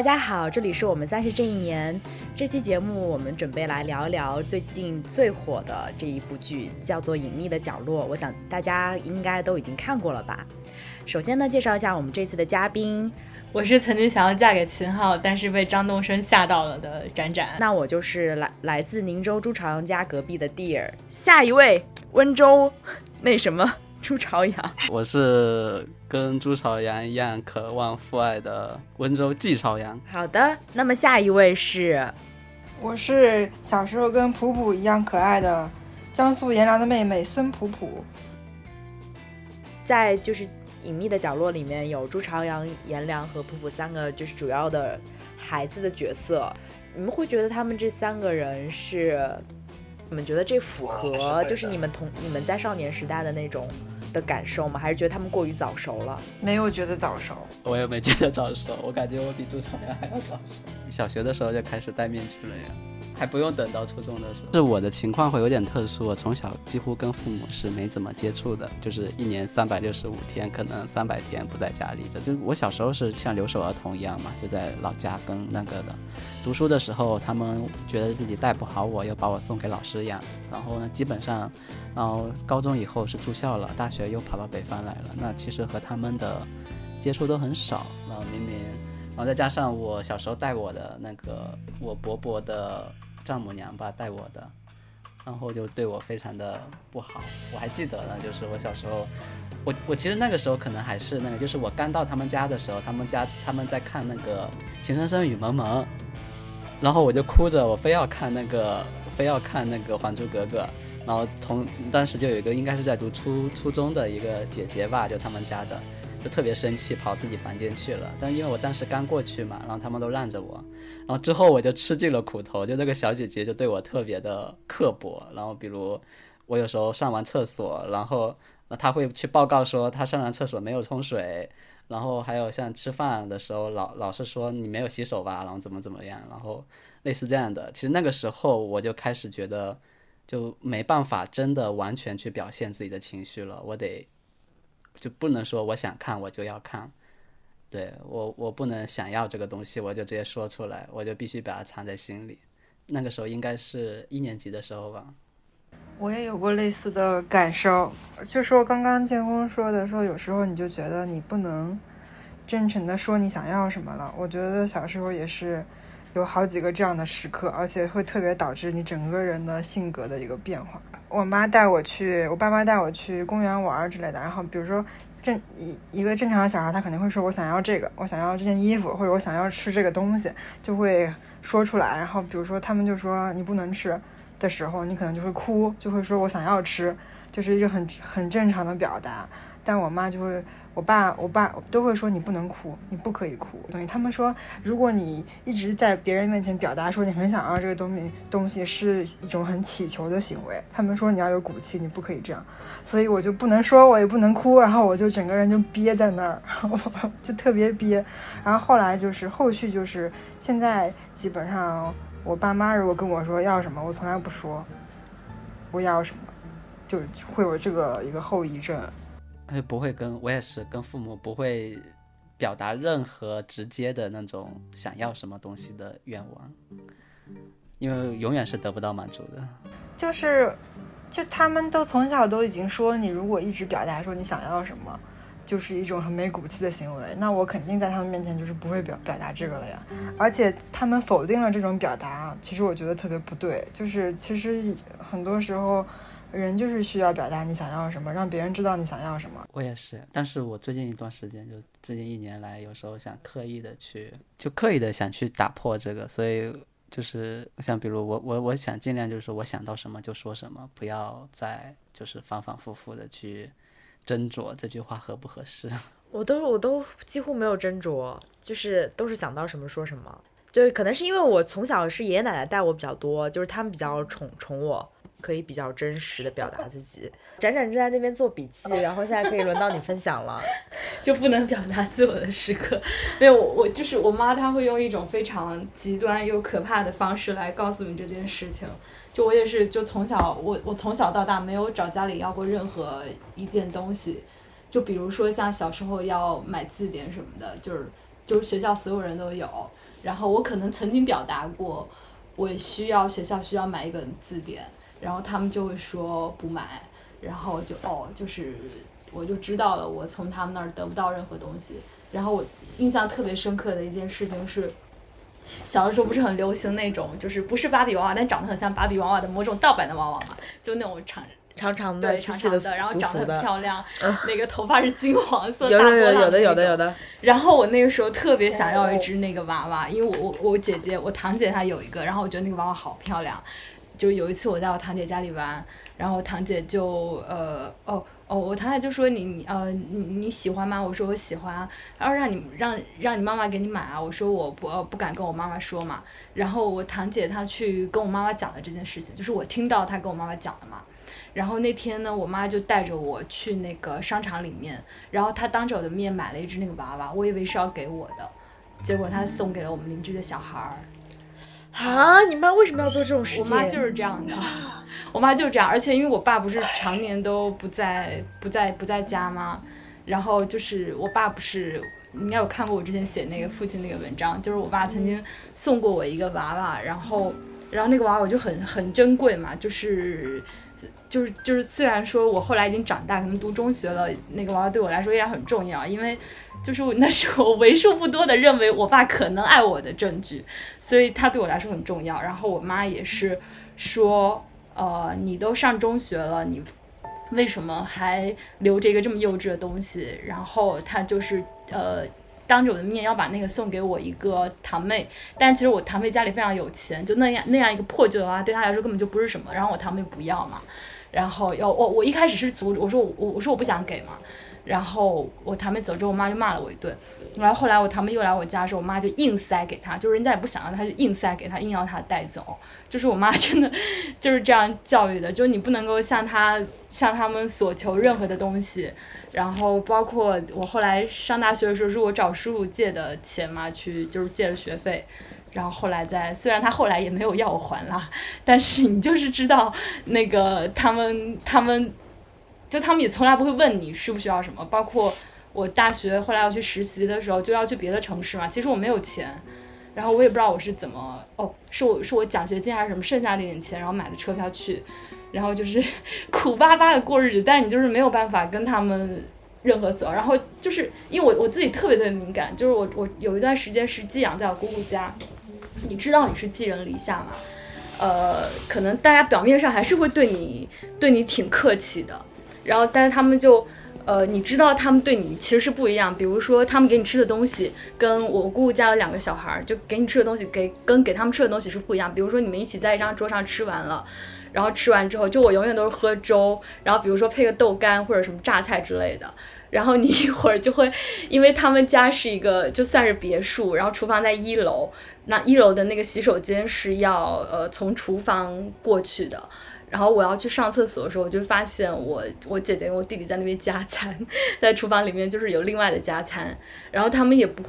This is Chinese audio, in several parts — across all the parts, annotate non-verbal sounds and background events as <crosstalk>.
大家好，这里是我们三十这一年。这期节目我们准备来聊一聊最近最火的这一部剧，叫做《隐秘的角落》。我想大家应该都已经看过了吧。首先呢，介绍一下我们这次的嘉宾，我是曾经想要嫁给秦昊，但是被张东升吓到了的展展。那我就是来来自宁州朱朝阳家隔壁的 Dear。下一位，温州那什么朱朝阳，<laughs> 我是。跟朱朝阳一样渴望父爱的温州季朝阳。好的，那么下一位是，我是小时候跟普普一样可爱的江苏颜良的妹妹孙普普。在就是隐秘的角落里面有朱朝阳、颜良和普普三个就是主要的孩子的角色。你们会觉得他们这三个人是？你们觉得这符合就是你们同你们在少年时代的那种？的感受吗？还是觉得他们过于早熟了？没有觉得早熟，我也没觉得早熟。我感觉我比朱朝阳还要早熟。小学的时候就开始戴面具了呀。还不用等到初中的时候，是我的情况会有点特殊。我从小几乎跟父母是没怎么接触的，就是一年三百六十五天，可能三百天不在家里。就我小时候是像留守儿童一样嘛，就在老家跟那个的。读书的时候，他们觉得自己带不好我，又把我送给老师养。然后呢，基本上，然后高中以后是住校了，大学又跑到北方来了。那其实和他们的接触都很少。然后明明，然后再加上我小时候带我的那个我伯伯的。丈母娘吧带我的，然后就对我非常的不好。我还记得呢，就是我小时候，我我其实那个时候可能还是那个，就是我刚到他们家的时候，他们家他们在看那个《情深深雨蒙蒙》，然后我就哭着，我非要看那个，非要看那个《还珠格格》。然后同当时就有一个应该是在读初初中的一个姐姐吧，就他们家的，就特别生气，跑自己房间去了。但因为我当时刚过去嘛，然后他们都让着我。然后之后我就吃尽了苦头，就那个小姐姐就对我特别的刻薄。然后比如我有时候上完厕所，然后她会去报告说她上完厕所没有冲水。然后还有像吃饭的时候，老老是说你没有洗手吧，然后怎么怎么样，然后类似这样的。其实那个时候我就开始觉得就没办法真的完全去表现自己的情绪了，我得就不能说我想看我就要看。对我，我不能想要这个东西，我就直接说出来，我就必须把它藏在心里。那个时候应该是一年级的时候吧。我也有过类似的感受，就说刚刚建峰说的，说有时候你就觉得你不能真诚的说你想要什么了。我觉得小时候也是有好几个这样的时刻，而且会特别导致你整个人的性格的一个变化。我妈带我去，我爸妈带我去公园玩之类的，然后比如说。正一一个正常的小孩，他肯定会说：“我想要这个，我想要这件衣服，或者我想要吃这个东西，就会说出来。”然后，比如说他们就说你不能吃的时候，你可能就会哭，就会说我想要吃，就是一个很很正常的表达。但我妈就会。我爸，我爸都会说你不能哭，你不可以哭。等于他们说，如果你一直在别人面前表达说你很想要这个东西，东西是一种很乞求的行为。他们说你要有骨气，你不可以这样。所以我就不能说，我也不能哭，然后我就整个人就憋在那儿，<laughs> 就特别憋。然后后来就是后续就是现在基本上，我爸妈如果跟我说要什么，我从来不说我要什么，就会有这个一个后遗症。不会跟我也是跟父母不会表达任何直接的那种想要什么东西的愿望，因为永远是得不到满足的。就是，就他们都从小都已经说，你如果一直表达说你想要什么，就是一种很没骨气的行为。那我肯定在他们面前就是不会表表达这个了呀。而且他们否定了这种表达，其实我觉得特别不对。就是其实很多时候。人就是需要表达你想要什么，让别人知道你想要什么。我也是，但是我最近一段时间，就最近一年来，有时候想刻意的去，就刻意的想去打破这个，所以就是像比如我我我想尽量就是说我想到什么就说什么，不要再就是反反复复的去斟酌这句话合不合适。<laughs> 我都我都几乎没有斟酌，就是都是想到什么说什么，就是可能是因为我从小是爷爷奶奶带我比较多，就是他们比较宠宠我。可以比较真实的表达自己。展展正在那边做笔记，然后现在可以轮到你分享了。<laughs> 就不能表达自我的时刻？没有，我我就是我妈，她会用一种非常极端又可怕的方式来告诉你这件事情。就我也是，就从小我我从小到大没有找家里要过任何一件东西。就比如说像小时候要买字典什么的，就是就是学校所有人都有。然后我可能曾经表达过，我需要学校需要买一本字典，然后他们就会说不买，然后就哦，就是我就知道了，我从他们那儿得不到任何东西。然后我印象特别深刻的一件事情是，小的时候不是很流行那种，就是不是芭比娃娃，但长得很像芭比娃娃的某种盗版的娃娃嘛，就那种长长长的、长长的，然后长得很漂亮，<laughs> 那个头发是金黄色，有大波有有有的有的有的，<laughs> 然后我那个时候特别想要一只那个娃娃，因为我我我姐姐我堂姐她有一个，然后我觉得那个娃娃好漂亮。就有一次我在我堂姐家里玩，然后我堂姐就呃哦哦，我堂姐就说你你呃你你喜欢吗？我说我喜欢。然后让你让让你妈妈给你买啊。我说我不呃不敢跟我妈妈说嘛。然后我堂姐她去跟我妈妈讲了这件事情，就是我听到她跟我妈妈讲的嘛。然后那天呢，我妈就带着我去那个商场里面，然后她当着我的面买了一只那个娃娃，我以为是要给我的，结果她送给了我们邻居的小孩儿。啊！你妈为什么要做这种事情？我妈就是这样的，我妈就是这样，而且因为我爸不是常年都不在不在不在家吗？然后就是我爸不是，你应该有看过我之前写那个父亲那个文章，就是我爸曾经送过我一个娃娃，然后然后那个娃娃我就很很珍贵嘛，就是。就是就是，虽然说我后来已经长大，可能读中学了，那个娃娃对我来说依然很重要，因为就是 <laughs> 那是我为数不多的认为我爸可能爱我的证据，所以他对我来说很重要。然后我妈也是说，呃，你都上中学了，你为什么还留着一个这么幼稚的东西？然后他就是呃。当着我的面要把那个送给我一个堂妹，但其实我堂妹家里非常有钱，就那样那样一个破旧的娃对她来说根本就不是什么。然后我堂妹不要嘛，然后要我我一开始是阻止，我说我我说我不想给嘛。然后我堂妹走之后，我妈就骂了我一顿。然后后来我堂妹又来我家的时候，我妈就硬塞给她，就是人家也不想要，她就硬塞给她，硬要她带走。就是我妈真的就是这样教育的，就是你不能够向她向他们索求任何的东西。然后包括我后来上大学的时候，是我找叔叔借的钱嘛，去就是借了学费。然后后来在，虽然他后来也没有要我还啦，但是你就是知道那个他们 <laughs> 他们，就他们也从来不会问你需不需要什么。包括我大学后来要去实习的时候，就要去别的城市嘛，其实我没有钱，然后我也不知道我是怎么，哦，是我是我奖学金还是什么剩下那点钱，然后买的车票去。然后就是 <laughs> 苦巴巴的过日子，但是你就是没有办法跟他们任何所。然后就是因为我我自己特别特别敏感，就是我我有一段时间是寄养在我姑姑家，你知道你是寄人篱下嘛？呃，可能大家表面上还是会对你对你挺客气的，然后但是他们就呃，你知道他们对你其实是不一样。比如说他们给你吃的东西，跟我姑姑家有两个小孩儿，就给你吃的东西给跟给他们吃的东西是不一样。比如说你们一起在一张桌上吃完了。然后吃完之后，就我永远都是喝粥，然后比如说配个豆干或者什么榨菜之类的。然后你一会儿就会，因为他们家是一个就算是别墅，然后厨房在一楼，那一楼的那个洗手间是要呃从厨房过去的。然后我要去上厕所的时候，我就发现我我姐姐跟我弟弟在那边加餐，<laughs> 在厨房里面就是有另外的加餐，然后他们也不。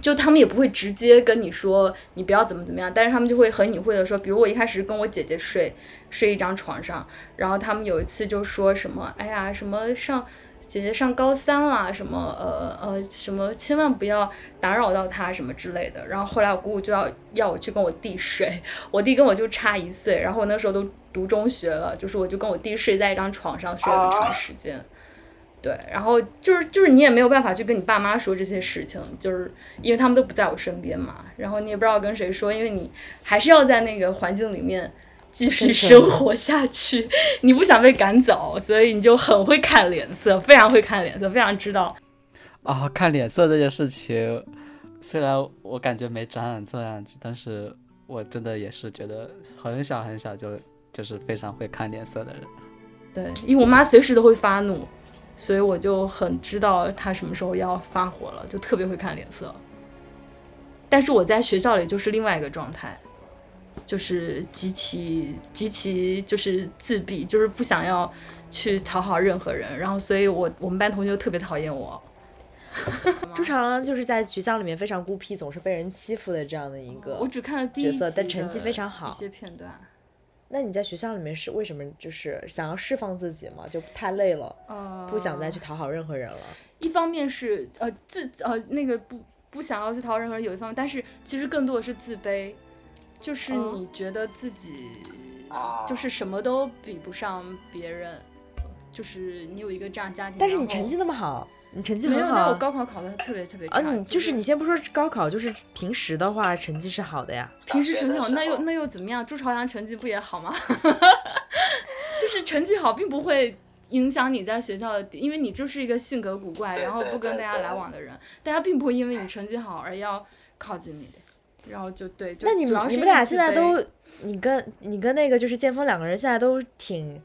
就他们也不会直接跟你说你不要怎么怎么样，但是他们就会很隐晦的说，比如我一开始跟我姐姐睡睡一张床上，然后他们有一次就说什么，哎呀，什么上姐姐上高三了，什么呃呃什么千万不要打扰到她什么之类的。然后后来我姑姑就要要我去跟我弟睡，我弟跟我就差一岁，然后我那时候都读中学了，就是我就跟我弟睡在一张床上睡了很长时间。对，然后就是就是你也没有办法去跟你爸妈说这些事情，就是因为他们都不在我身边嘛。然后你也不知道跟谁说，因为你还是要在那个环境里面继续生活下去，<laughs> 你不想被赶走，所以你就很会看脸色，非常会看脸色，非常知道。啊，看脸色这件事情，虽然我感觉没长成这样子，但是我真的也是觉得很小很小就就是非常会看脸色的人。对，因为我妈随时都会发怒。所以我就很知道他什么时候要发火了，就特别会看脸色。但是我在学校里就是另外一个状态，就是极其极其就是自闭，就是不想要去讨好任何人。然后，所以我我们班同学特别讨厌我。朱朝阳就是在学校里面非常孤僻，总是被人欺负的这样的一个。我只看了第一角色，但成绩非常好。一些片段。那你在学校里面是为什么就是想要释放自己嘛？就太累了，不想再去讨好任何人了。一方面是呃自呃那个不不想要去讨好任何人，有一方面，但是其实更多的是自卑，就是嗯你觉得自己啊就是什么都比不上别人，就是你有一个这样家庭，但是你成绩那么好，你成绩没有，很好但我高考考的特别特别差。啊，你就是你先不说高考，就是平时的话成绩是好的呀。平时成绩好，那又那又怎么样？朱朝阳成绩不也好吗？<laughs> 就是成绩好，并不会影响你在学校的地，因为你就是一个性格古怪，然后不跟大家来往的人，大家并不会因为你成绩好而要靠近你的。然后就对，就那你们你们俩现在都，你跟你跟那个就是剑锋两个人现在都挺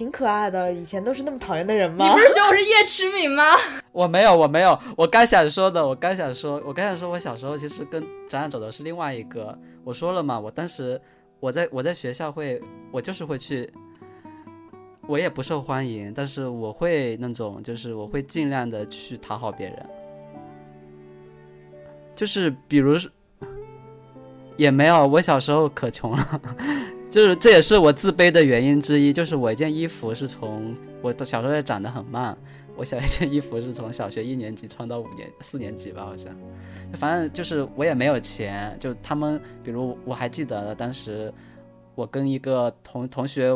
挺可爱的，以前都是那么讨厌的人吗你不？是觉得我是叶驰敏吗？<laughs> 我没有，我没有，我刚想说的，我刚想说，我刚想说，我小时候其实跟展览走的是另外一个。我说了嘛，我当时我在我在学校会，我就是会去，我也不受欢迎，但是我会那种，就是我会尽量的去讨好别人，就是比如说，也没有，我小时候可穷了。就是这也是我自卑的原因之一，就是我一件衣服是从我的小时候也长得很慢，我小一件衣服是从小学一年级穿到五年四年级吧，好像，反正就是我也没有钱，就他们，比如我还记得当时我跟一个同同学，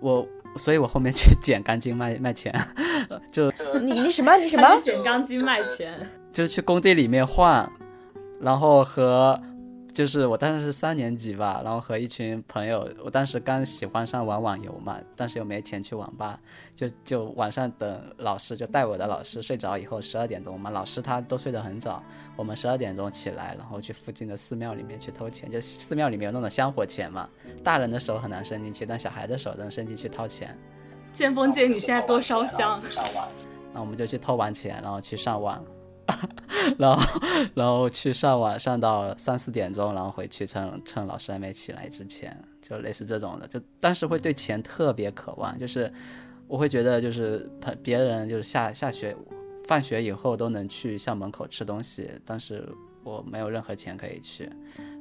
我，所以我后面去捡钢筋卖卖钱，就你你什么你什么？捡钢筋卖钱，就是去工地里面换，然后和就是我当时是三年级吧，然后和一群朋友，我当时刚喜欢上玩网游嘛，但是又没钱去网吧，就就晚上等老师，就带我的老师睡着以后，十二点钟嘛，老师他都睡得很早，我们十二点钟起来，然后去附近的寺庙里面去偷钱，就寺庙里面有那种香火钱嘛，大人的手很难伸进去，但小孩的手能伸进去掏钱。剑锋姐，你现在多烧香。那我们就去偷完钱，然后去上网，<laughs> 然后然后去上网上到三四点钟，然后回去趁趁老师还没起来之前，就类似这种的，就当时会对钱特别渴望，就是我会觉得就是朋别人就是下下学放学以后都能去校门口吃东西，但是我没有任何钱可以去，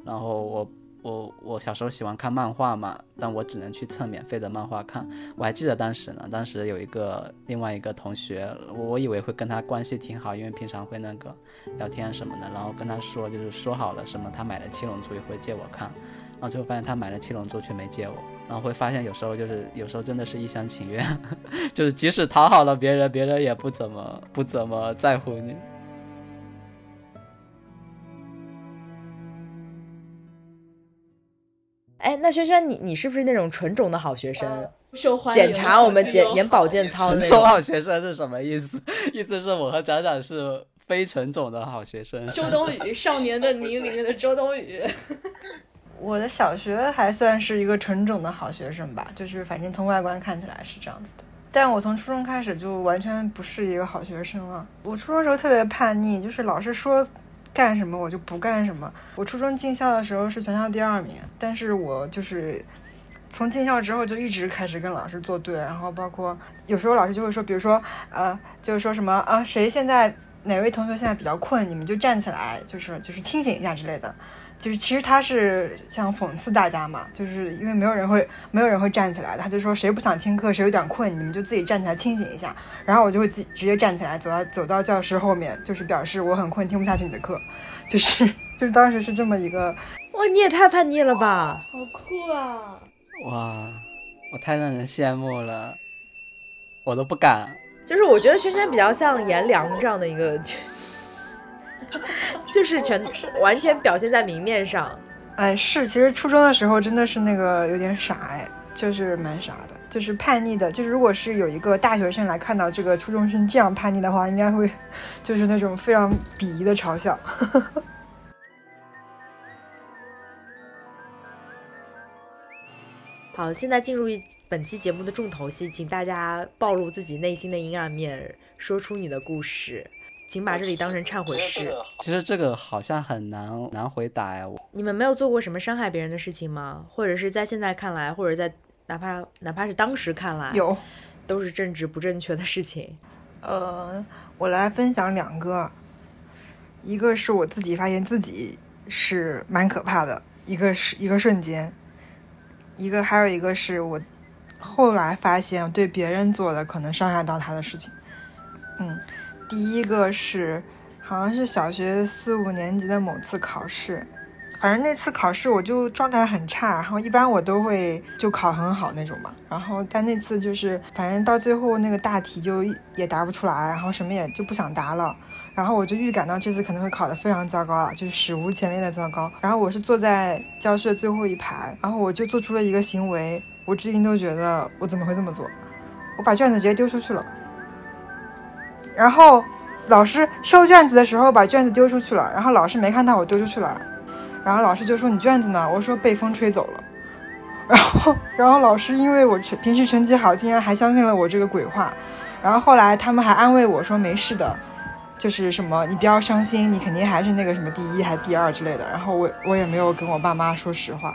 然后我。我我小时候喜欢看漫画嘛，但我只能去蹭免费的漫画看。我还记得当时呢，当时有一个另外一个同学，我以为会跟他关系挺好，因为平常会那个聊天什么的，然后跟他说就是说好了什么，他买了七龙珠也会借我看，然后最后发现他买了七龙珠却没借我，然后会发现有时候就是有时候真的是一厢情愿，<laughs> 就是即使讨好了别人，别人也不怎么不怎么在乎你。哎，那轩轩，你你是不是那种纯种的好学生？受欢迎检查我们检眼保健操的那种。纯种好学生是什么意思？意思是我和展展是非纯种的好学生。周冬雨，《少年的你》里面的周冬雨。<laughs> 我的小学还算是一个纯种的好学生吧，就是反正从外观看起来是这样子的。但我从初中开始就完全不是一个好学生了。我初中时候特别叛逆，就是老师说干什么我就不干什么。我初中进校的时候是全校第二名，但是我就是从进校之后就一直开始跟老师作对，然后包括有时候老师就会说，比如说呃，就是说什么啊，谁现在哪位同学现在比较困，你们就站起来，就是就是清醒一下之类的。就是其实他是想讽刺大家嘛，就是因为没有人会没有人会站起来的，他就说谁不想听课，谁有点困，你们就自己站起来清醒一下。然后我就会自己直接站起来，走到走到教室后面，就是表示我很困，听不下去你的课，就是就是当时是这么一个，哇，你也太叛逆了吧！好酷啊！哇，我太让人羡慕了，我都不敢。就是我觉得轩轩比较像颜良这样的一个，就 <laughs> 就是全完全表现在明面上。哎是，其实初中的时候真的是那个有点傻哎，就是蛮傻的，就是叛逆的，就是如果是有一个大学生来看到这个初中生这样叛逆的话，应该会 <laughs> 就是那种非常鄙夷的嘲笑。<laughs> 好，现在进入本期节目的重头戏，请大家暴露自己内心的阴暗面，说出你的故事，请把这里当成忏悔室。其实这个好像很难难回答哎，我你们没有做过什么伤害别人的事情吗？或者是在现在看来，或者在哪怕哪怕是当时看来，有，都是政治不正确的事情。<laughs> 呃，我来分享两个，一个是我自己发现自己是蛮可怕的，一个是一个瞬间，一个还有一个是我后来发现对别人做的可能伤害到他的事情。嗯，第一个是好像是小学四五年级的某次考试。反正那次考试我就状态很差，然后一般我都会就考很好那种嘛。然后但那次就是反正到最后那个大题就也答不出来，然后什么也就不想答了。然后我就预感到这次可能会考得非常糟糕了，就是史无前例的糟糕。然后我是坐在教室的最后一排，然后我就做出了一个行为，我至今都觉得我怎么会这么做？我把卷子直接丢出去了。然后老师收卷子的时候把卷子丢出去了，然后老师没看到我丢出去了，然后老师就说你卷子呢？我说被风吹走了。然后 <laughs> 然后老师因为我成平时成绩好，竟然还相信了我这个鬼话。然后后来他们还安慰我说没事的。就是什么，你不要伤心，你肯定还是那个什么第一还第二之类的。然后我我也没有跟我爸妈说实话，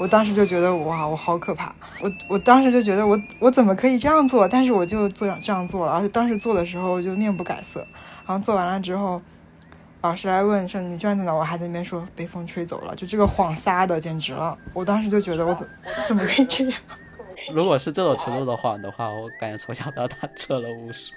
我当时就觉得哇，我好可怕。我我当时就觉得我我怎么可以这样做？但是我就做这样做了，而且当时做的时候就面不改色。然后做完了之后，老师来问说你卷子呢？我还在那边说被风吹走了，就这个谎撒的简直了。我当时就觉得我怎怎么可以这样？<laughs> 如果是这种程度的谎的话，我感觉从小到大测了无数。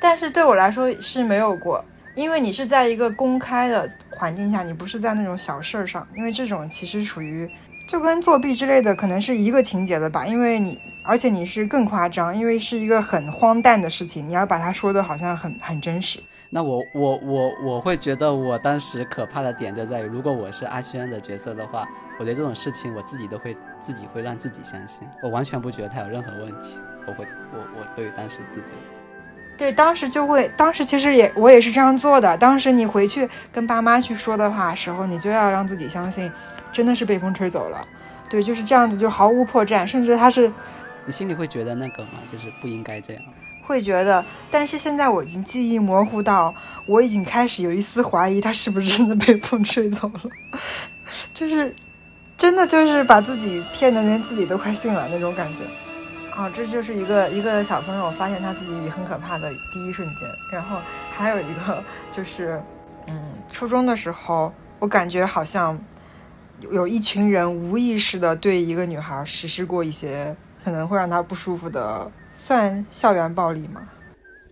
但是对我来说是没有过，因为你是在一个公开的环境下，你不是在那种小事儿上，因为这种其实属于就跟作弊之类的可能是一个情节的吧，因为你而且你是更夸张，因为是一个很荒诞的事情，你要把它说的好像很很真实。那我我我我会觉得我当时可怕的点就在于，如果我是阿轩的角色的话，我觉得这种事情我自己都会自己会让自己相信，我完全不觉得他有任何问题，我会我我对当时自己。对，当时就会，当时其实也我也是这样做的。当时你回去跟爸妈去说的话时候，你就要让自己相信，真的是被风吹走了。对，就是这样子，就毫无破绽，甚至他是，你心里会觉得那个吗？就是不应该这样。会觉得，但是现在我已经记忆模糊到，我已经开始有一丝怀疑，他是不是真的被风吹走了？<laughs> 就是，真的就是把自己骗的连自己都快信了那种感觉。哦，这就是一个一个小朋友发现他自己很可怕的第一瞬间。然后还有一个就是，嗯，初中的时候，我感觉好像有一群人无意识的对一个女孩实施过一些可能会让她不舒服的，算校园暴力吗？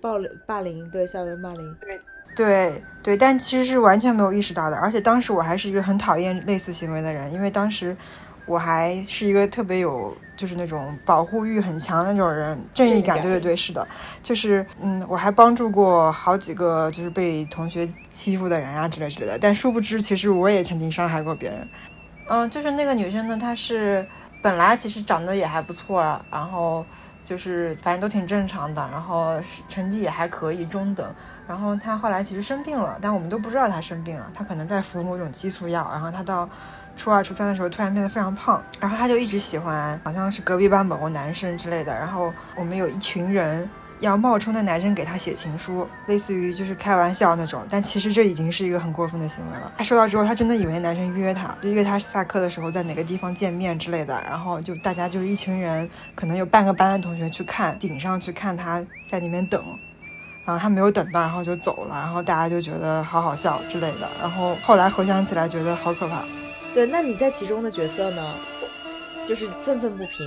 暴霸凌，对，校园霸凌，对，对对，但其实是完全没有意识到的。而且当时我还是一个很讨厌类似行为的人，因为当时我还是一个特别有。就是那种保护欲很强的那种人，正义感，对对对，是的，就是嗯，我还帮助过好几个就是被同学欺负的人啊之类之类的，但殊不知其实我也曾经伤害过别人。嗯，就是那个女生呢，她是本来其实长得也还不错，然后就是反正都挺正常的，然后成绩也还可以，中等。然后她后来其实生病了，但我们都不知道她生病了，她可能在服某种激素药，然后她到。初二、初三的时候，突然变得非常胖，然后他就一直喜欢，好像是隔壁班某个男生之类的。然后我们有一群人要冒充那男生给他写情书，类似于就是开玩笑那种。但其实这已经是一个很过分的行为了。他收到之后，他真的以为男生约他，就约他下课的时候在哪个地方见面之类的。然后就大家就一群人，可能有半个班的同学去看顶上去看他在里面等，然后他没有等到，然后就走了。然后大家就觉得好好笑之类的。然后后来回想起来，觉得好可怕。对，那你在其中的角色呢？就是愤愤不平。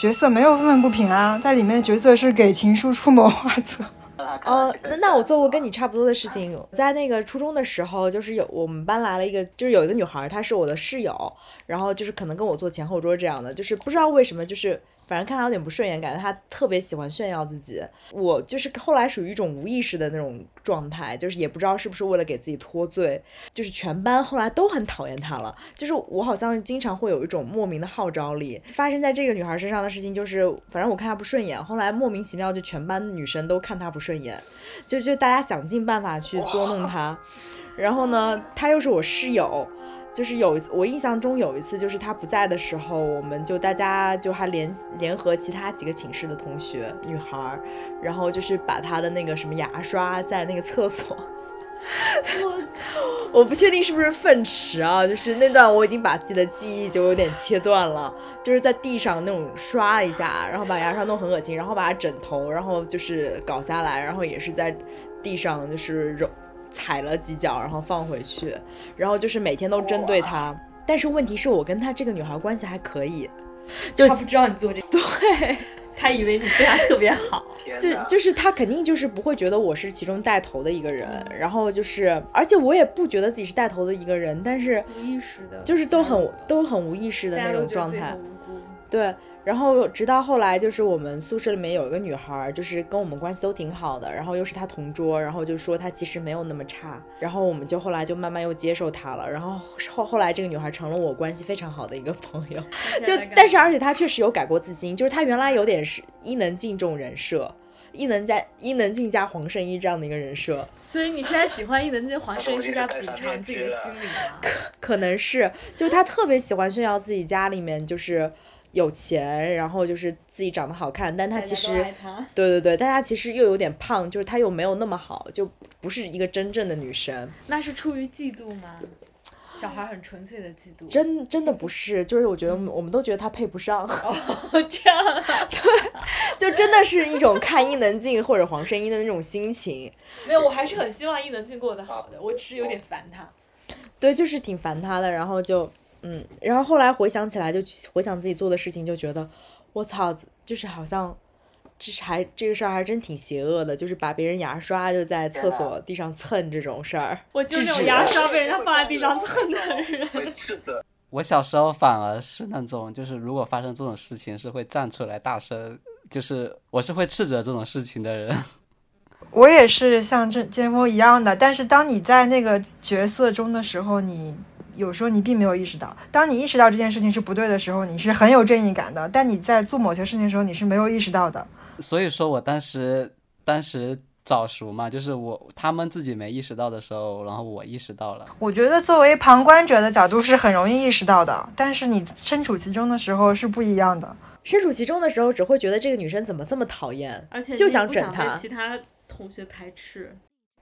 角色没有愤愤不平啊，在里面角色是给情书出谋划策。哦，那那我做过跟你差不多的事情，<laughs> 在那个初中的时候，就是有我们班来了一个，就是有一个女孩，她是我的室友，然后就是可能跟我坐前后桌这样的，就是不知道为什么就是。反正看她有点不顺眼，感觉她特别喜欢炫耀自己。我就是后来属于一种无意识的那种状态，就是也不知道是不是为了给自己脱罪，就是全班后来都很讨厌她了。就是我好像经常会有一种莫名的号召力。发生在这个女孩身上的事情就是，反正我看她不顺眼，后来莫名其妙就全班女生都看她不顺眼，就就大家想尽办法去捉弄他。然后呢，他又是我室友。就是有我印象中有一次，就是他不在的时候，我们就大家就还联联合其他几个寝室的同学女孩，然后就是把他的那个什么牙刷在那个厕所，我 <laughs> 我不确定是不是粪池啊，就是那段我已经把自己的记忆就有点切断了，就是在地上那种刷一下，然后把牙刷弄很恶心，然后把枕头，然后就是搞下来，然后也是在地上就是揉。踩了几脚，然后放回去，然后就是每天都针对他。但是问题是我跟他这个女孩关系还可以，就他不知道你做这 <laughs> 对，他以为你对他特别好，<laughs> 就就是他肯定就是不会觉得我是其中带头的一个人，然后就是，而且我也不觉得自己是带头的一个人，但是无意识的，就是都很都很无意识的那种状态。对，然后直到后来，就是我们宿舍里面有一个女孩儿，就是跟我们关系都挺好的，然后又是她同桌，然后就说她其实没有那么差，然后我们就后来就慢慢又接受她了，然后后后来这个女孩成了我关系非常好的一个朋友，就但是而且她确实有改过自新，就是她原来有点是伊能静这种人设。伊能加伊能静加黄圣依这样的一个人设，所以你现在喜欢伊能静、黄圣依是在补偿自己的心理吗？可能是就是她特别喜欢炫耀自己家里面就是有钱，然后就是自己长得好看，但她其实对对对，但她其实又有点胖，就是她又没有那么好，就不是一个真正的女神。那是出于嫉妒吗？小孩很纯粹的嫉妒。真真的不是，就是我觉得我们我们都觉得她配不上，这样，<laughs> 对就真的是一种看伊能静或者黄圣依的那种心情。没有，我还是很希望伊能静过得好的，我只是有点烦她。对，就是挺烦她的，然后就嗯，然后后来回想起来，就回想自己做的事情，就觉得我操，就是好像。这是还这个事儿还真挺邪恶的，就是把别人牙刷就在厕所地上蹭这种事儿。<laughs> 我就那种牙刷被人家放在地上 <laughs> 蹭的人。<laughs> 会斥责。我小时候反而是那种，就是如果发生这种事情，是会站出来大声，就是我是会斥责这种事情的人。我也是像这剑锋一样的，但是当你在那个角色中的时候，你有时候你并没有意识到，当你意识到这件事情是不对的时候，你是很有正义感的，但你在做某些事情的时候，你是没有意识到的。所以说我当时当时早熟嘛，就是我他们自己没意识到的时候，然后我意识到了。我觉得作为旁观者的角度是很容易意识到的，但是你身处其中的时候是不一样的。身处其中的时候，只会觉得这个女生怎么这么讨厌，而且就想整她其他同学排斥。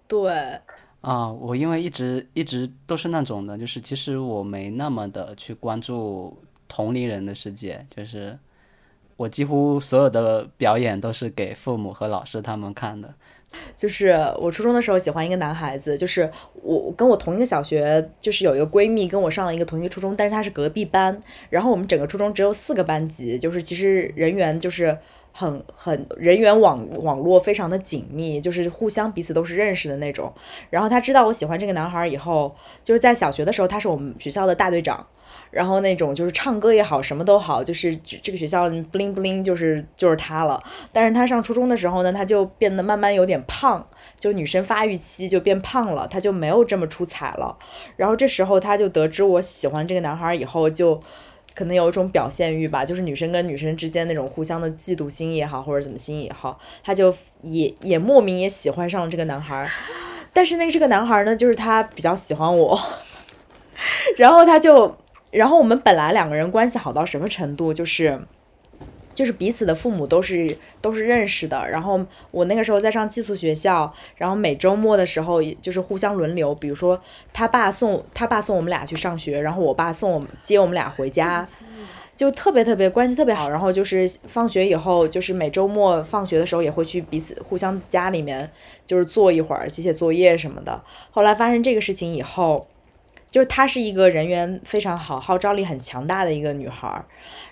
对，啊，我因为一直一直都是那种的，就是其实我没那么的去关注同龄人的世界，就是我几乎所有的表演都是给父母和老师他们看的。就是我初中的时候喜欢一个男孩子，就是我跟我同一个小学，就是有一个闺蜜跟我上了一个同一个初中，但是她是隔壁班，然后我们整个初中只有四个班级，就是其实人员就是很很人员网网络非常的紧密，就是互相彼此都是认识的那种。然后他知道我喜欢这个男孩以后，就是在小学的时候他是我们学校的大队长。然后那种就是唱歌也好，什么都好，就是这个学校 bling bling 就是就是他了。但是他上初中的时候呢，他就变得慢慢有点胖，就女生发育期就变胖了，他就没有这么出彩了。然后这时候他就得知我喜欢这个男孩以后，就可能有一种表现欲吧，就是女生跟女生之间那种互相的嫉妒心也好，或者怎么心也好，他就也也莫名也喜欢上了这个男孩。但是那这个男孩呢，就是他比较喜欢我，<laughs> 然后他就。然后我们本来两个人关系好到什么程度，就是。就是彼此的父母都是都是认识的，然后我那个时候在上寄宿学校，然后每周末的时候也就是互相轮流，比如说他爸送他爸送我们俩去上学，然后我爸送我们接我们俩回家，就特别特别关系特别好。然后就是放学以后，就是每周末放学的时候也会去彼此互相家里面就是坐一会儿，写写作业什么的。后来发生这个事情以后。就是她是一个人缘非常好、号召力很强大的一个女孩儿，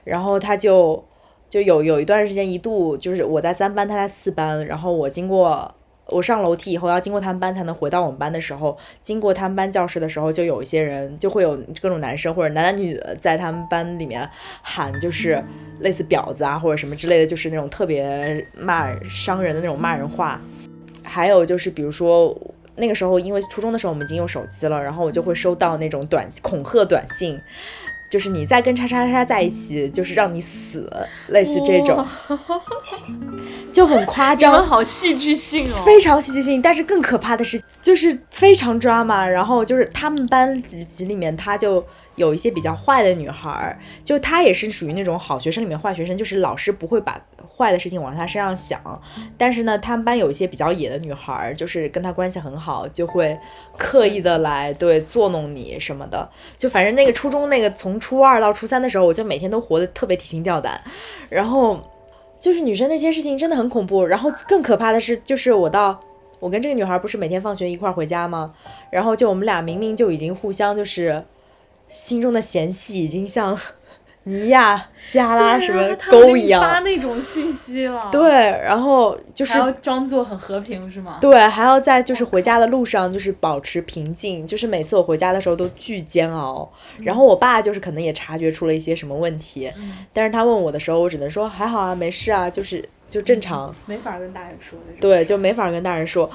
然后她就就有有一段时间一度就是我在三班，他在四班，然后我经过我上楼梯以后要经过他们班才能回到我们班的时候，经过他们班教室的时候，就有一些人就会有各种男生或者男男女女在他们班里面喊，就是类似婊子啊或者什么之类的，就是那种特别骂伤人的那种骂人话，还有就是比如说。那个时候，因为初中的时候我们已经用手机了，然后我就会收到那种短恐吓短信，就是你再跟叉叉叉在一起，就是让你死，类似这种，<laughs> 就很夸张，好戏剧性哦。非常戏剧性。但是更可怕的是，就是非常抓马。然后就是他们班级里面，他就有一些比较坏的女孩，就她也是属于那种好学生里面坏学生，就是老师不会把坏的事情往她身上想。但是呢，他们班有一些比较野的女孩，就是跟她关系很好，就会刻意的来对作弄你什么的。就反正那个初中那个从初二到初三的时候，我就每天都活得特别提心吊胆，然后就是女生那些事情真的很恐怖。然后更可怕的是，就是我到我跟这个女孩不是每天放学一块儿回家吗？然后就我们俩明明就已经互相就是心中的嫌隙已经像 <laughs> 尼亚加拉什么沟一样。发那种信息了，，对，然后就是还要装作很和平是吗？对，还要在就是回家的路上就是保持平静，就是每次我回家的时候都巨煎熬。然后我爸就是可能也察觉出了一些什么问题，但是他问我的时候，我只能说还好啊，没事啊，就是就正常。没法跟大人说的。对，就没法跟大人说。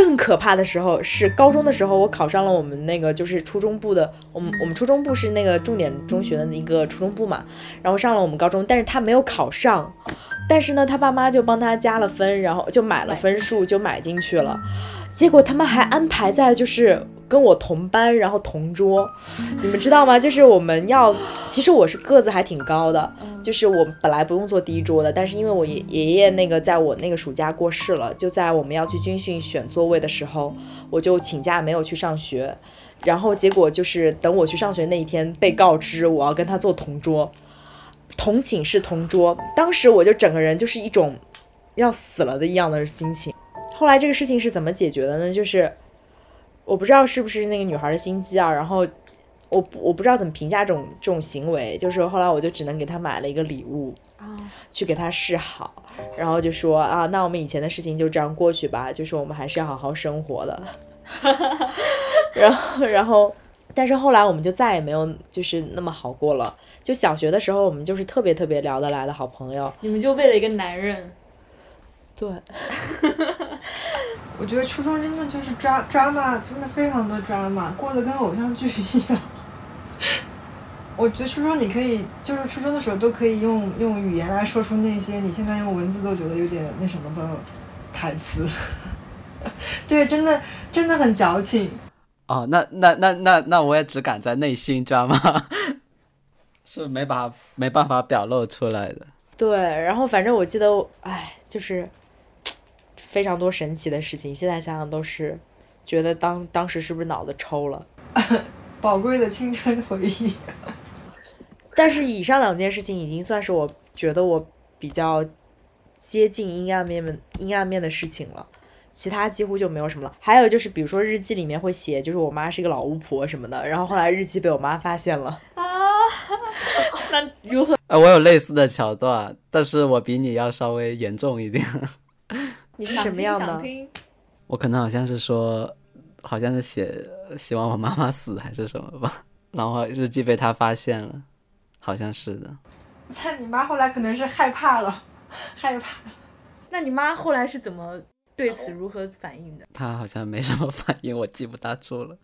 更可怕的时候是高中的时候，我考上了我们那个就是初中部的，我们我们初中部是那个重点中学的一个初中部嘛，然后上了我们高中，但是他没有考上，但是呢，他爸妈就帮他加了分，然后就买了分数就买进去了，结果他们还安排在就是跟我同班，然后同桌，你们知道吗？就是我们要，其实我是个子还挺高的，就是我本来不用坐第一桌的，但是因为我爷爷爷那个在我那个暑假过世了，就在我们要去军训选座位的时候，我就请假没有去上学，然后结果就是等我去上学那一天被告知我要跟他坐同桌，同寝室同桌，当时我就整个人就是一种要死了的一样的心情。后来这个事情是怎么解决的呢？就是我不知道是不是那个女孩的心机啊，然后我不我不知道怎么评价这种这种行为，就是后来我就只能给她买了一个礼物，去给她示好，然后就说啊，那我们以前的事情就这样过去吧，就是我们还是要好好生活的。<laughs> 然后然后，但是后来我们就再也没有就是那么好过了。就小学的时候，我们就是特别特别聊得来的好朋友。你们就为了一个男人，对，<laughs> 我觉得初中真的就是抓抓马，真的非常的抓马，过得跟偶像剧一样。<laughs> 我觉得初中你可以，就是初中的时候都可以用用语言来说出那些你现在用文字都觉得有点那什么的台词。<laughs> 对，真的真的很矫情。哦，那那那那那我也只敢在内心抓吗？是没把没办法表露出来的。对，然后反正我记得，哎，就是非常多神奇的事情。现在想想都是觉得当当时是不是脑子抽了？<laughs> 宝贵的青春回忆。<laughs> 但是以上两件事情已经算是我觉得我比较接近阴暗面阴暗面的事情了，其他几乎就没有什么了。还有就是，比如说日记里面会写，就是我妈是一个老巫婆什么的，然后后来日记被我妈发现了。啊 <laughs> 那如何？呃，我有类似的桥段，但是我比你要稍微严重一点。你是什么样的？我可能好像是说，好像是写希望我妈妈死还是什么吧，然后日记被他发现了，好像是的。那你妈后来可能是害怕了，害怕。那你妈后来是怎么对此如何反应的？她好像没什么反应，我记不大住了。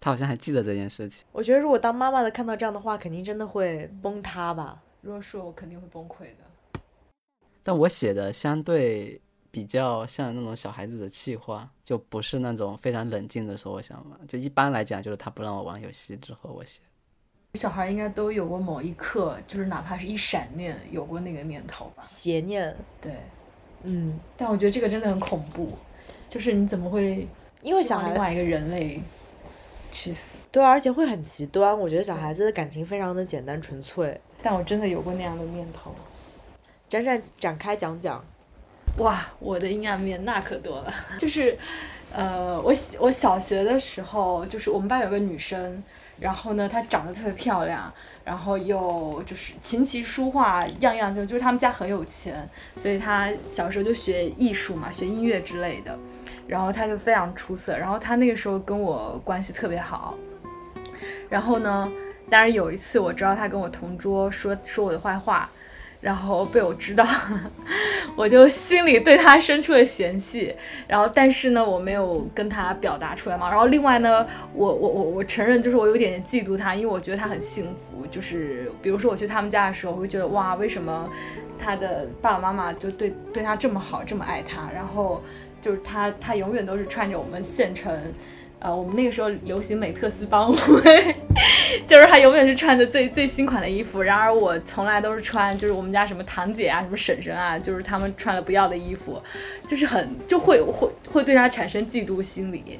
她好像还记得这件事情。我觉得如果当妈妈的看到这样的话，肯定真的会崩塌吧。如果说我肯定会崩溃的。但我写的相对比较像那种小孩子的气话，就不是那种非常冷静的说我想玩。就一般来讲，就是他不让我玩游戏之后，我写。小孩应该都有过某一刻，就是哪怕是一闪念，有过那个念头吧。邪念，对，嗯，但我觉得这个真的很恐怖，就是你怎么会因为小孩另外一个人类去死？对，而且会很极端。我觉得小孩子的感情非常的简单纯粹。但我真的有过那样的念头。展展展开讲讲。哇，我的阴暗面那可多了。<laughs> 就是，呃，我小我小学的时候，就是我们班有个女生，然后呢，她长得特别漂亮，然后又就是琴棋书画样样就就是他们家很有钱，所以她小时候就学艺术嘛，学音乐之类的，然后她就非常出色，然后她那个时候跟我关系特别好，然后呢，当然有一次我知道她跟我同桌说说我的坏话。然后被我知道，<laughs> 我就心里对他生出了嫌隙。然后，但是呢，我没有跟他表达出来嘛。然后，另外呢，我我我我承认，就是我有点嫉妒他，因为我觉得他很幸福。就是比如说我去他们家的时候，我会觉得哇，为什么他的爸爸妈妈就对对他这么好，这么爱他？然后就是他他永远都是穿着我们县城。呃，我们那个时候流行美特斯邦威，就是他永远是穿着最最新款的衣服，然而我从来都是穿就是我们家什么堂姐啊、什么婶婶啊，就是他们穿了不要的衣服，就是很就会会会对他产生嫉妒心理。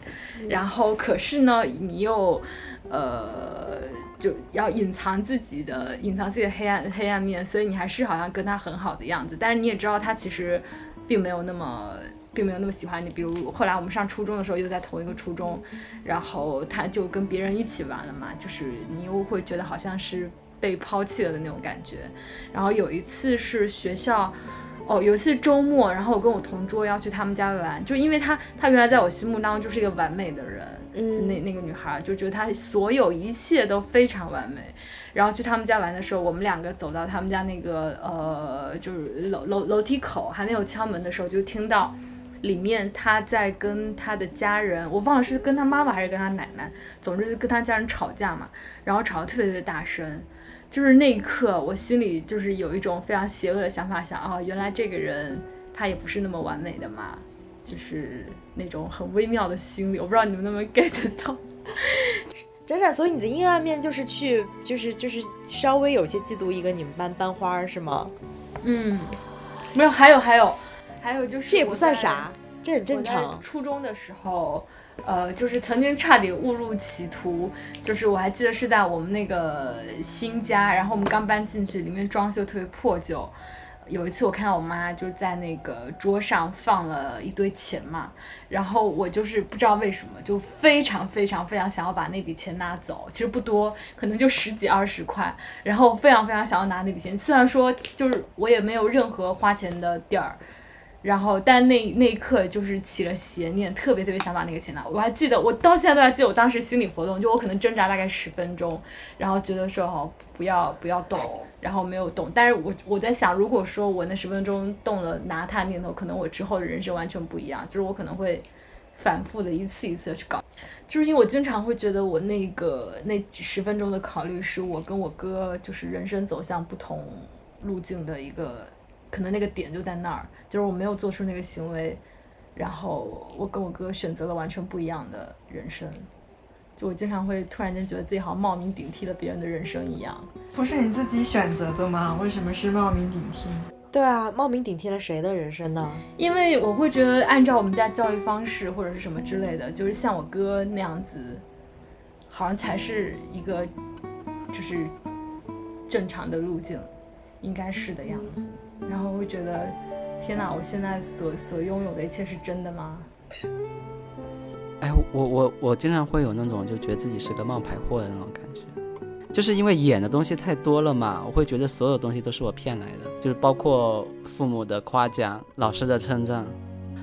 然后可是呢，你又呃就要隐藏自己的隐藏自己的黑暗黑暗面，所以你还是好像跟他很好的样子，但是你也知道他其实并没有那么。并没有那么喜欢你，比如后来我们上初中的时候又在同一个初中，然后他就跟别人一起玩了嘛，就是你又会觉得好像是被抛弃了的那种感觉。然后有一次是学校，哦，有一次周末，然后我跟我同桌要去他们家玩，就因为她她原来在我心目当中就是一个完美的人，嗯那那个女孩就觉得她所有一切都非常完美。然后去他们家玩的时候，我们两个走到他们家那个呃，就是楼楼楼梯口还没有敲门的时候，就听到里面他在跟他的家人，我忘了是跟他妈妈还是跟他奶奶，总之就跟他家人吵架嘛，然后吵得特别特别大声。就是那一刻，我心里就是有一种非常邪恶的想法，想啊，原来这个人他也不是那么完美的嘛，就是那种很微妙的心理，我不知道你们能不能 get 到。<laughs> 真的，所以你的阴暗面就是去，就是就是稍微有些嫉妒一个你们班班花儿是吗？嗯，没有，还有还有还有就是这也不算啥，这很正常。初中的时候，呃，就是曾经差点误入歧途，就是我还记得是在我们那个新家，然后我们刚搬进去，里面装修特别破旧。有一次我看到我妈就在那个桌上放了一堆钱嘛，然后我就是不知道为什么就非常非常非常想要把那笔钱拿走，其实不多，可能就十几二十块，然后非常非常想要拿那笔钱，虽然说就是我也没有任何花钱的地儿，然后，但那那一刻就是起了邪念，特别特别想把那个钱拿。我还记得，我到现在都还记得我当时心理活动，就我可能挣扎大概十分钟，然后觉得说哦不要不要动，然后没有动。但是我我在想，如果说我那十分钟动了拿它念头，可能我之后的人生完全不一样，就是我可能会反复的一次一次的去搞。就是因为我经常会觉得我那个那十分钟的考虑是我跟我哥就是人生走向不同路径的一个，可能那个点就在那儿，就是我没有做出那个行为，然后我跟我哥选择了完全不一样的人生，就我经常会突然间觉得自己好像冒名顶替了别人的人生一样。不是你自己选择的吗？为什么是冒名顶替？对啊，冒名顶替了谁的人生呢？因为我会觉得，按照我们家教育方式或者是什么之类的，就是像我哥那样子，好像才是一个就是正常的路径，应该是的样子。然后会觉得，天哪，我现在所所拥有的一切是真的吗？哎，我我我经常会有那种就觉得自己是个冒牌货的那种感觉，就是因为演的东西太多了嘛，我会觉得所有东西都是我骗来的，就是包括父母的夸奖、老师的称赞，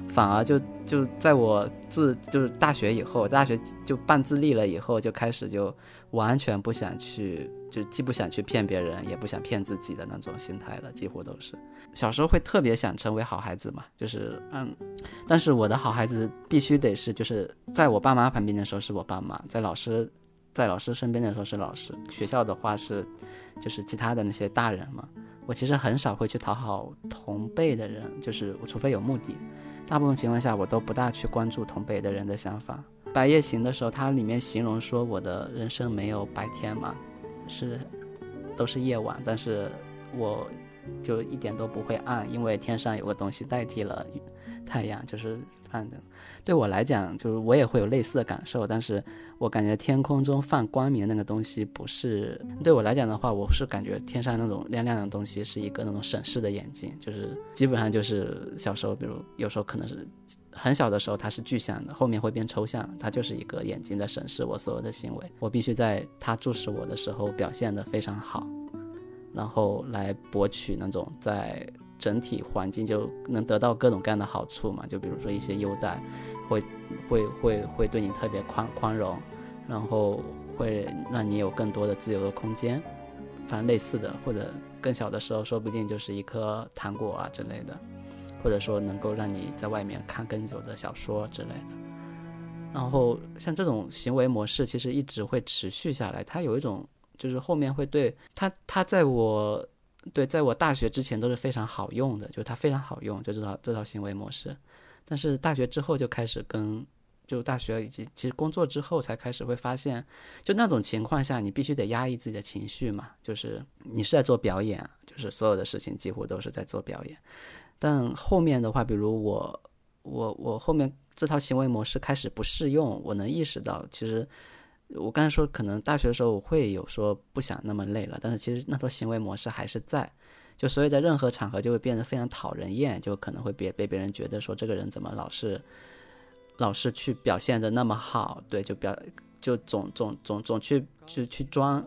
反而就就在我自就是大学以后，大学就半自立了以后，就开始就完全不想去，就既不想去骗别人，也不想骗自己的那种心态了，几乎都是。小时候会特别想成为好孩子嘛，就是嗯，但是我的好孩子必须得是，就是在我爸妈旁边的时候是我爸妈，在老师在老师身边的时候是老师，学校的话是就是其他的那些大人嘛。我其实很少会去讨好同辈的人，就是我除非有目的，大部分情况下我都不大去关注同辈的人的想法。《白夜行》的时候，它里面形容说我的人生没有白天嘛，是都是夜晚，但是我就一点都不会暗，因为天上有个东西代替了太阳，就是暗的。对我来讲，就是我也会有类似的感受，但是我感觉天空中放光明的那个东西不是对我来讲的话，我是感觉天上那种亮亮的东西是一个那种审视的眼睛，就是基本上就是小时候，比如有时候可能是很小的时候它是具象的，后面会变抽象，它就是一个眼睛在审视我所有的行为，我必须在它注视我的时候表现得非常好。然后来博取那种在整体环境就能得到各种各样的好处嘛，就比如说一些优待，会会会会对你特别宽宽容，然后会让你有更多的自由的空间，反正类似的，或者更小的时候，说不定就是一颗糖果啊之类的，或者说能够让你在外面看更久的小说之类的。然后像这种行为模式，其实一直会持续下来，它有一种。就是后面会对它，它在我对在我大学之前都是非常好用的，就是它非常好用，就这套这套行为模式。但是大学之后就开始跟，就大学以及其实工作之后才开始会发现，就那种情况下你必须得压抑自己的情绪嘛，就是你是在做表演，就是所有的事情几乎都是在做表演。但后面的话，比如我我我后面这套行为模式开始不适用，我能意识到其实。我刚才说，可能大学的时候我会有说不想那么累了，但是其实那套行为模式还是在，就所以在任何场合就会变得非常讨人厌，就可能会别被别人觉得说这个人怎么老是，老是去表现的那么好，对，就表就总总总总去就去装，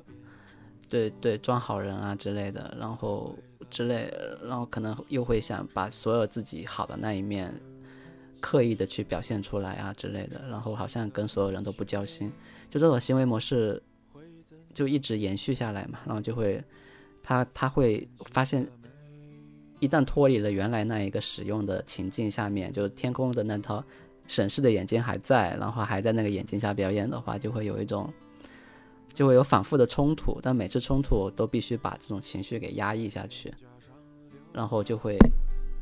对对装好人啊之类的，然后之类，然后可能又会想把所有自己好的那一面刻意的去表现出来啊之类的，然后好像跟所有人都不交心，就这种行为模式就一直延续下来嘛，然后就会他他会发现。一旦脱离了原来那一个使用的情境下面，就是天空的那套审视的眼睛还在，然后还在那个眼睛下表演的话，就会有一种，就会有反复的冲突。但每次冲突都必须把这种情绪给压抑下去，然后就会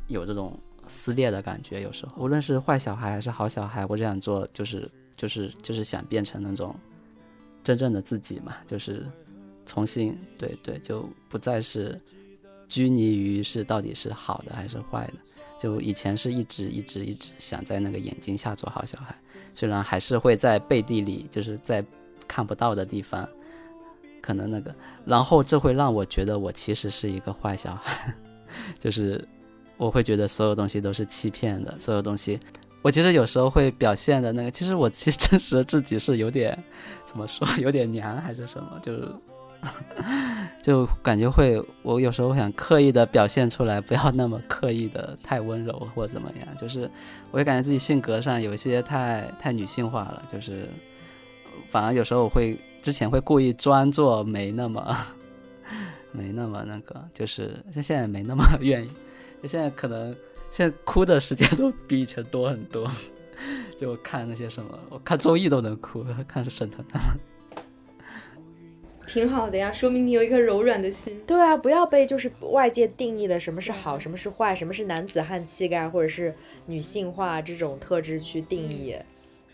有这种撕裂的感觉。有时候，无论是坏小孩还是好小孩，我这样做就是就是就是想变成那种真正的自己嘛，就是重新对对，就不再是。拘泥于是到底是好的还是坏的，就以前是一直一直一直想在那个眼睛下做好小孩，虽然还是会在背地里，就是在看不到的地方，可能那个，然后这会让我觉得我其实是一个坏小孩，<laughs> 就是我会觉得所有东西都是欺骗的，所有东西，我其实有时候会表现的那个，其实我 <laughs> 其实真实的自己是有点怎么说，<laughs> 有点娘还是什么，就是。<laughs> 就感觉会，我有时候想刻意的表现出来，不要那么刻意的太温柔或怎么样。就是我会感觉自己性格上有一些太太女性化了，就是反而有时候我会之前会故意装作没那么没那么那个，就是像现在没那么愿意。就现在可能现在哭的时间都比以前多很多。<laughs> 就看那些什么，我看综艺都能哭，看是沈腾他们。挺好的呀，说明你有一颗柔软的心。对啊，不要被就是外界定义的什么是好，什么是坏，什么是男子汉气概，或者是女性化这种特质去定义。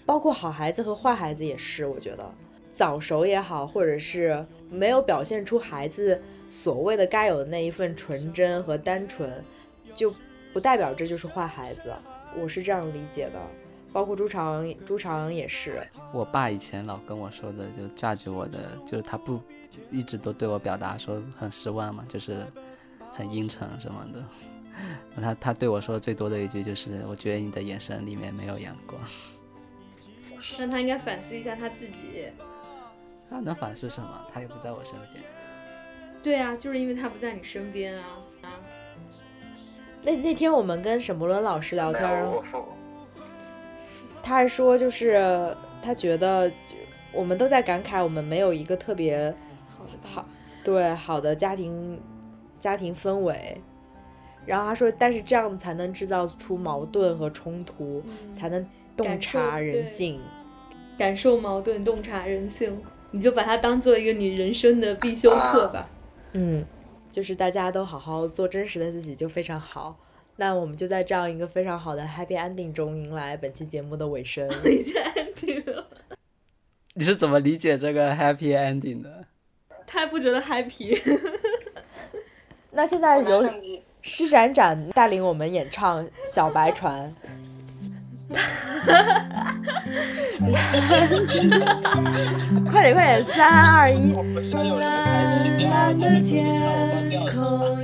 包括好孩子和坏孩子也是，我觉得早熟也好，或者是没有表现出孩子所谓的该有的那一份纯真和单纯，就不代表这就是坏孩子。我是这样理解的。包括朱朝阳，朱朝阳也是。我爸以前老跟我说的，就 judge 我的，就是他不一直都对我表达说很失望嘛，就是很阴沉什么的。<laughs> 他他对我说最多的一句就是，我觉得你的眼神里面没有阳光。那他应该反思一下他自己。他能反思什么？他又不在我身边。对啊，就是因为他不在你身边啊啊。那那天我们跟沈博伦老师聊天。他还说，就是他觉得我们都在感慨，我们没有一个特别好对好的家庭家庭氛围。然后他说，但是这样才能制造出矛盾和冲突，才能洞察人性，感受矛盾，洞察人性。你就把它当做一个你人生的必修课吧。嗯，就是大家都好好做真实的自己，就非常好。那我们就在这样一个非常好的 happy ending 中迎来本期节目的尾声。<laughs> 你是怎么理解这个 happy ending 的？他还不觉得 happy。那现在由施展展带领我们演唱《小白船》。<laughs> 快点快点，三二一。蓝蓝的天空。